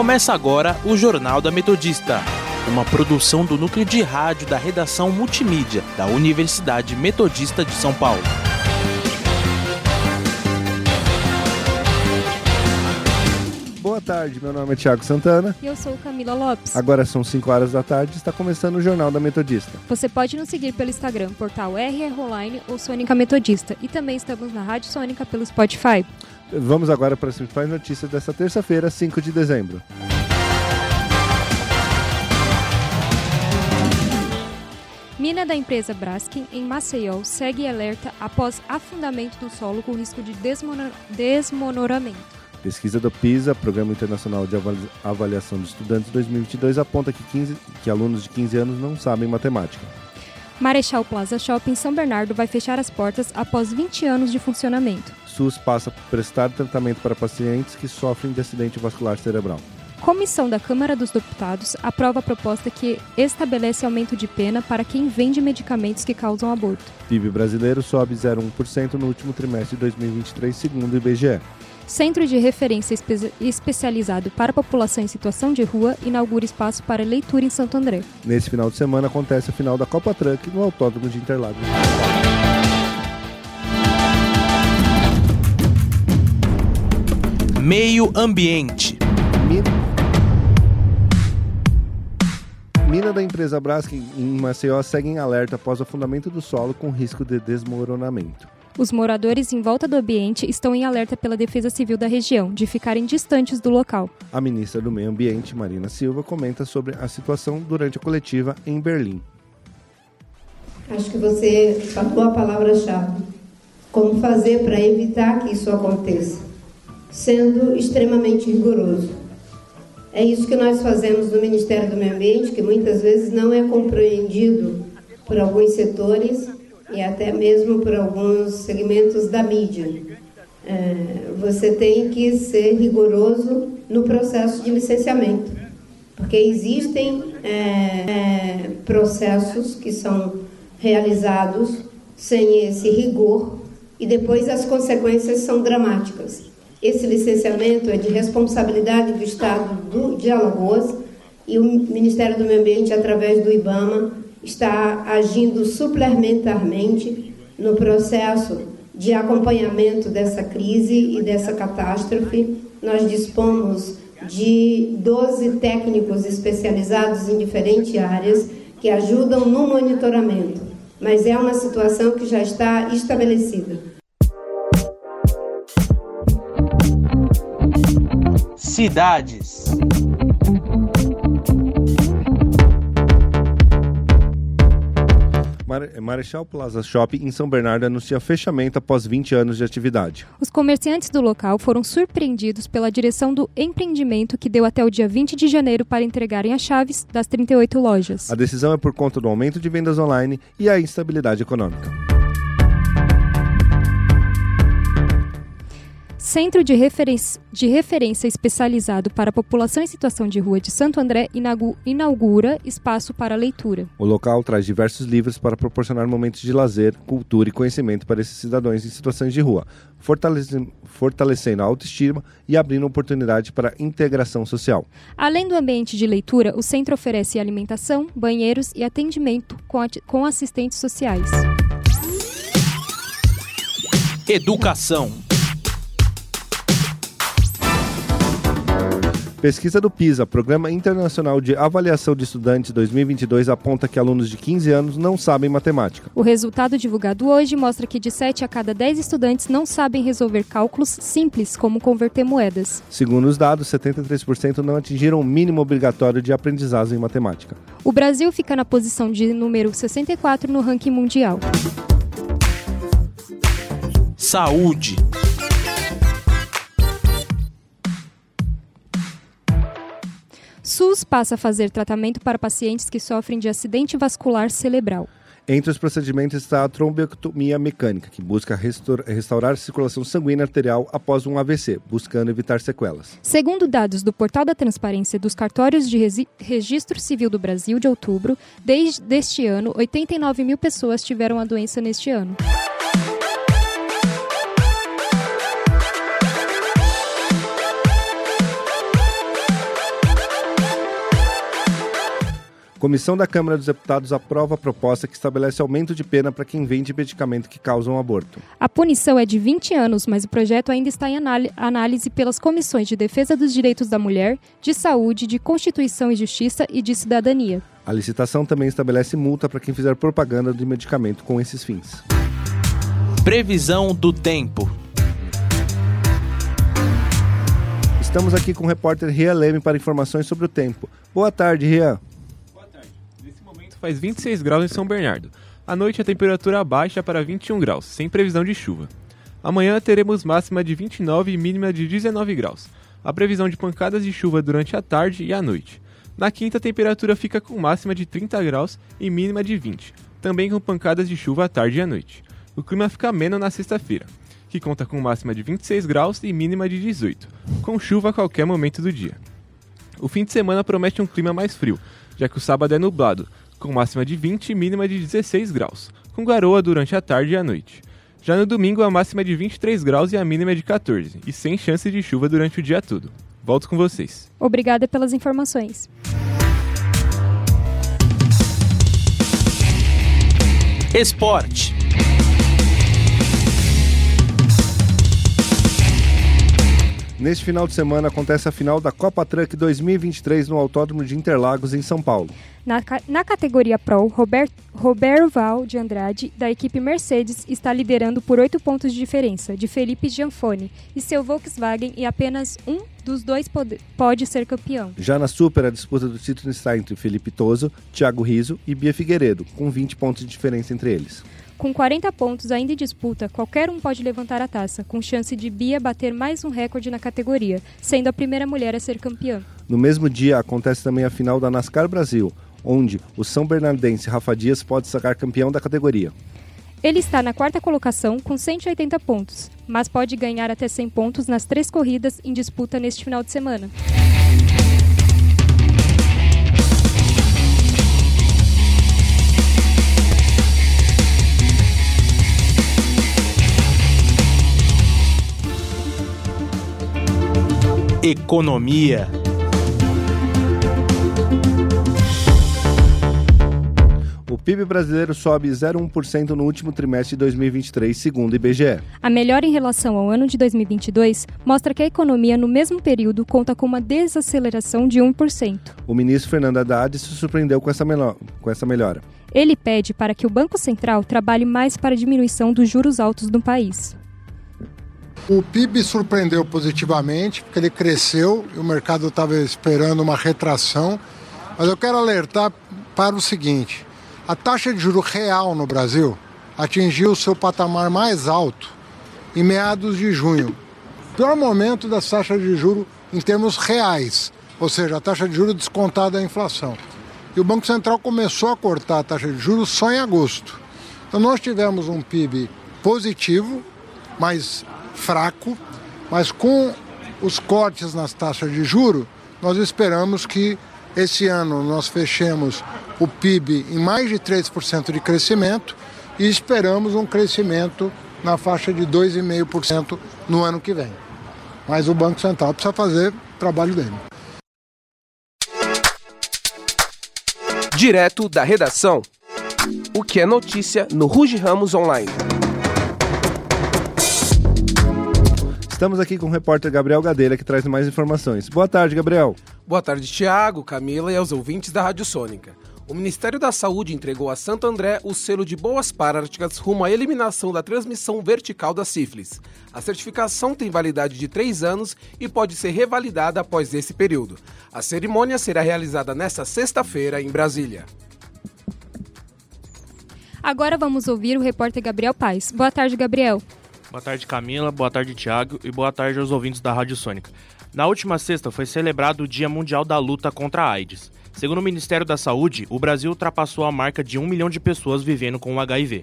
Começa agora o Jornal da Metodista, uma produção do núcleo de rádio da redação multimídia da Universidade Metodista de São Paulo. Boa tarde, meu nome é Tiago Santana. E eu sou Camila Lopes. Agora são 5 horas da tarde e está começando o Jornal da Metodista. Você pode nos seguir pelo Instagram, portal RR Online ou Sônica Metodista. E também estamos na Rádio Sônica pelo Spotify. Vamos agora para as principais notícias desta terça-feira, 5 de dezembro. Mina da empresa Braskem, em Maceió, segue alerta após afundamento do solo com risco de desmono desmonoramento. Pesquisa do PISA, Programa Internacional de Avaliação de Estudantes 2022, aponta que, 15, que alunos de 15 anos não sabem matemática. Marechal Plaza Shopping São Bernardo vai fechar as portas após 20 anos de funcionamento. SUS passa a prestar tratamento para pacientes que sofrem de acidente vascular cerebral. Comissão da Câmara dos Deputados aprova a proposta que estabelece aumento de pena para quem vende medicamentos que causam aborto. PIB brasileiro sobe 0,1% no último trimestre de 2023, segundo o IBGE. Centro de Referência espe Especializado para a População em Situação de Rua inaugura espaço para leitura em Santo André. Nesse final de semana acontece a final da Copa Truck no Autódromo de Interlagos. Meio Ambiente. Mina da empresa Braskem em Maceió segue em alerta após o afundamento do solo com risco de desmoronamento. Os moradores em volta do ambiente estão em alerta pela Defesa Civil da região, de ficarem distantes do local. A ministra do Meio Ambiente, Marina Silva, comenta sobre a situação durante a coletiva em Berlim. Acho que você falou a palavra-chave. Como fazer para evitar que isso aconteça? Sendo extremamente rigoroso. É isso que nós fazemos no Ministério do Meio Ambiente, que muitas vezes não é compreendido por alguns setores e até mesmo por alguns segmentos da mídia. É, você tem que ser rigoroso no processo de licenciamento, porque existem é, é, processos que são realizados sem esse rigor e depois as consequências são dramáticas. Esse licenciamento é de responsabilidade do Estado do, de Alagoas e o Ministério do Meio Ambiente, através do IBAMA, está agindo suplementarmente no processo de acompanhamento dessa crise e dessa catástrofe. Nós dispomos de 12 técnicos especializados em diferentes áreas que ajudam no monitoramento, mas é uma situação que já está estabelecida. Cidades. Marechal Plaza Shopping em São Bernardo anuncia fechamento após 20 anos de atividade. Os comerciantes do local foram surpreendidos pela direção do empreendimento que deu até o dia 20 de janeiro para entregarem as chaves das 38 lojas. A decisão é por conta do aumento de vendas online e a instabilidade econômica. Centro de, Referência, de Referência Especializado para a População em Situação de Rua de Santo André inaugura espaço para leitura. O local traz diversos livros para proporcionar momentos de lazer, cultura e conhecimento para esses cidadãos em situações de rua, fortalecendo, fortalecendo a autoestima e abrindo oportunidade para a integração social. Além do ambiente de leitura, o centro oferece alimentação, banheiros e atendimento com, com assistentes sociais. Educação. Pesquisa do PISA, Programa Internacional de Avaliação de Estudantes 2022, aponta que alunos de 15 anos não sabem matemática. O resultado divulgado hoje mostra que de 7 a cada 10 estudantes não sabem resolver cálculos simples, como converter moedas. Segundo os dados, 73% não atingiram o mínimo obrigatório de aprendizagem em matemática. O Brasil fica na posição de número 64 no ranking mundial. Saúde. SUS passa a fazer tratamento para pacientes que sofrem de acidente vascular cerebral. Entre os procedimentos está a trombectomia mecânica, que busca restaurar a circulação sanguínea arterial após um AVC, buscando evitar sequelas. Segundo dados do Portal da Transparência dos Cartórios de Registro Civil do Brasil de outubro, desde este ano, 89 mil pessoas tiveram a doença neste ano. Comissão da Câmara dos Deputados aprova a proposta que estabelece aumento de pena para quem vende medicamento que causa um aborto. A punição é de 20 anos, mas o projeto ainda está em análise pelas comissões de Defesa dos Direitos da Mulher, de Saúde, de Constituição e Justiça e de Cidadania. A licitação também estabelece multa para quem fizer propaganda de medicamento com esses fins. Previsão do tempo. Estamos aqui com o repórter Rian Leme para informações sobre o tempo. Boa tarde, Rian faz 26 graus em São Bernardo. À noite a temperatura baixa para 21 graus, sem previsão de chuva. Amanhã teremos máxima de 29 e mínima de 19 graus. A previsão de pancadas de chuva durante a tarde e a noite. Na quinta, a temperatura fica com máxima de 30 graus e mínima de 20, também com pancadas de chuva à tarde e à noite. O clima fica ameno na sexta-feira, que conta com máxima de 26 graus e mínima de 18, com chuva a qualquer momento do dia. O fim de semana promete um clima mais frio, já que o sábado é nublado, com máxima de 20 e mínima de 16 graus, com garoa durante a tarde e a noite. Já no domingo, a máxima é de 23 graus e a mínima é de 14, e sem chance de chuva durante o dia todo. Volto com vocês. Obrigada pelas informações. Esporte. Neste final de semana acontece a final da Copa Truck 2023 no Autódromo de Interlagos, em São Paulo. Na, na categoria Pro, Robert, Roberto Val de Andrade, da equipe Mercedes, está liderando por oito pontos de diferença de Felipe Gianfone e seu Volkswagen e apenas um dos dois pode, pode ser campeão. Já na Super, a disputa do título está entre Felipe Toso, Thiago Riso e Bia Figueiredo, com 20 pontos de diferença entre eles. Com 40 pontos ainda em disputa, qualquer um pode levantar a taça, com chance de Bia bater mais um recorde na categoria, sendo a primeira mulher a ser campeã. No mesmo dia, acontece também a final da NASCAR Brasil, onde o São Bernardense Rafa Dias pode sacar campeão da categoria. Ele está na quarta colocação com 180 pontos, mas pode ganhar até 100 pontos nas três corridas em disputa neste final de semana. Economia. O PIB brasileiro sobe 0,1% no último trimestre de 2023, segundo o IBGE. A melhora em relação ao ano de 2022 mostra que a economia no mesmo período conta com uma desaceleração de 1%. O ministro Fernando Haddad se surpreendeu com essa, com essa melhora. Ele pede para que o Banco Central trabalhe mais para a diminuição dos juros altos no país. O PIB surpreendeu positivamente, porque ele cresceu e o mercado estava esperando uma retração. Mas eu quero alertar para o seguinte: a taxa de juro real no Brasil atingiu seu patamar mais alto em meados de junho. Pior momento da taxa de juro em termos reais, ou seja, a taxa de juro descontada da inflação. E o Banco Central começou a cortar a taxa de juros só em agosto. Então nós tivemos um PIB positivo, mas fraco, mas com os cortes nas taxas de juro, nós esperamos que esse ano nós fechemos o PIB em mais de 3% de crescimento e esperamos um crescimento na faixa de 2,5% no ano que vem. Mas o Banco Central precisa fazer o trabalho dele. Direto da redação. O que é notícia no Ruge Ramos Online. Estamos aqui com o repórter Gabriel Gadeira, que traz mais informações. Boa tarde, Gabriel. Boa tarde, Tiago, Camila e aos ouvintes da Rádio Sônica. O Ministério da Saúde entregou a Santo André o selo de boas práticas rumo à eliminação da transmissão vertical da sífilis. A certificação tem validade de três anos e pode ser revalidada após esse período. A cerimônia será realizada nesta sexta-feira em Brasília. Agora vamos ouvir o repórter Gabriel Paes. Boa tarde, Gabriel. Boa tarde, Camila. Boa tarde, Tiago. E boa tarde aos ouvintes da Rádio Sônica. Na última sexta foi celebrado o Dia Mundial da Luta contra a AIDS. Segundo o Ministério da Saúde, o Brasil ultrapassou a marca de um milhão de pessoas vivendo com o HIV.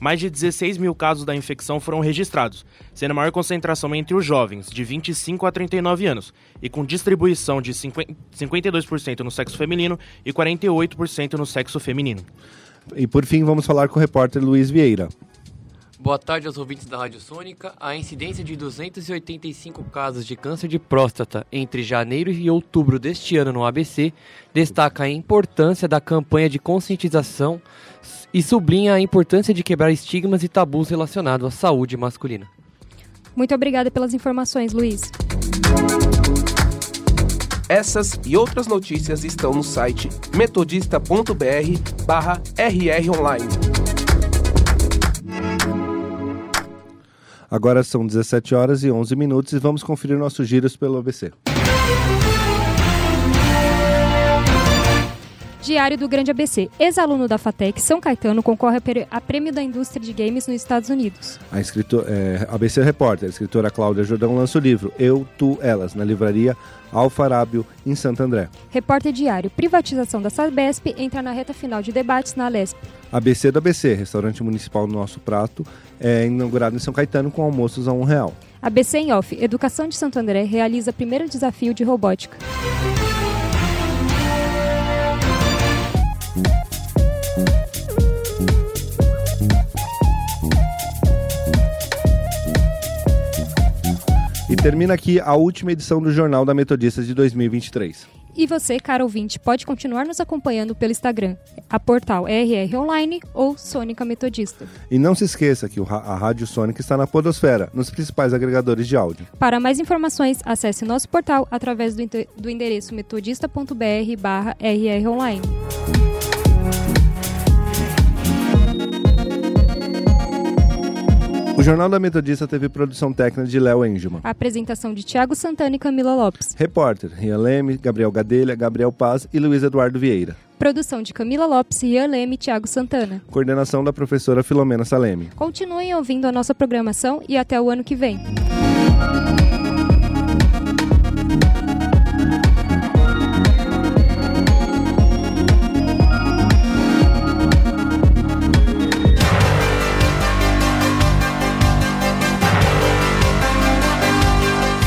Mais de 16 mil casos da infecção foram registrados, sendo a maior concentração entre os jovens, de 25 a 39 anos, e com distribuição de 52% no sexo feminino e 48% no sexo feminino. E por fim, vamos falar com o repórter Luiz Vieira. Boa tarde aos ouvintes da Rádio Sônica. A incidência de 285 casos de câncer de próstata entre janeiro e outubro deste ano no ABC destaca a importância da campanha de conscientização e sublinha a importância de quebrar estigmas e tabus relacionados à saúde masculina. Muito obrigada pelas informações, Luiz. Essas e outras notícias estão no site metodista.br/rronline. Agora são 17 horas e 11 minutos e vamos conferir nossos giros pelo ABC. Diário do Grande ABC. Ex-aluno da FATEC, São Caetano, concorre a prêmio da indústria de games nos Estados Unidos. A escritor, é, ABC Repórter, a escritora Cláudia Jordão lança o livro Eu, Tu, Elas, na livraria Alfarábio, em Santo André. Repórter Diário. Privatização da Sabesp entra na reta final de debates na Alesp. ABC do ABC, restaurante municipal Nosso Prato, é inaugurado em São Caetano com almoços a um real. ABC em off. Educação de Santo André realiza primeiro desafio de robótica. Termina aqui a última edição do Jornal da Metodista de 2023. E você, caro ouvinte, pode continuar nos acompanhando pelo Instagram, a portal RR Online ou Sônica Metodista. E não se esqueça que a Rádio Sônica está na Podosfera, nos principais agregadores de áudio. Para mais informações, acesse nosso portal através do endereço metodista.br O Jornal da Metodista teve produção técnica de Léo Engelman. A apresentação de Tiago Santana e Camila Lopes. Repórter, Rian Leme, Gabriel Gadelha, Gabriel Paz e Luiz Eduardo Vieira. Produção de Camila Lopes, Rian Leme e Tiago Santana. Coordenação da professora Filomena Saleme. Continuem ouvindo a nossa programação e até o ano que vem.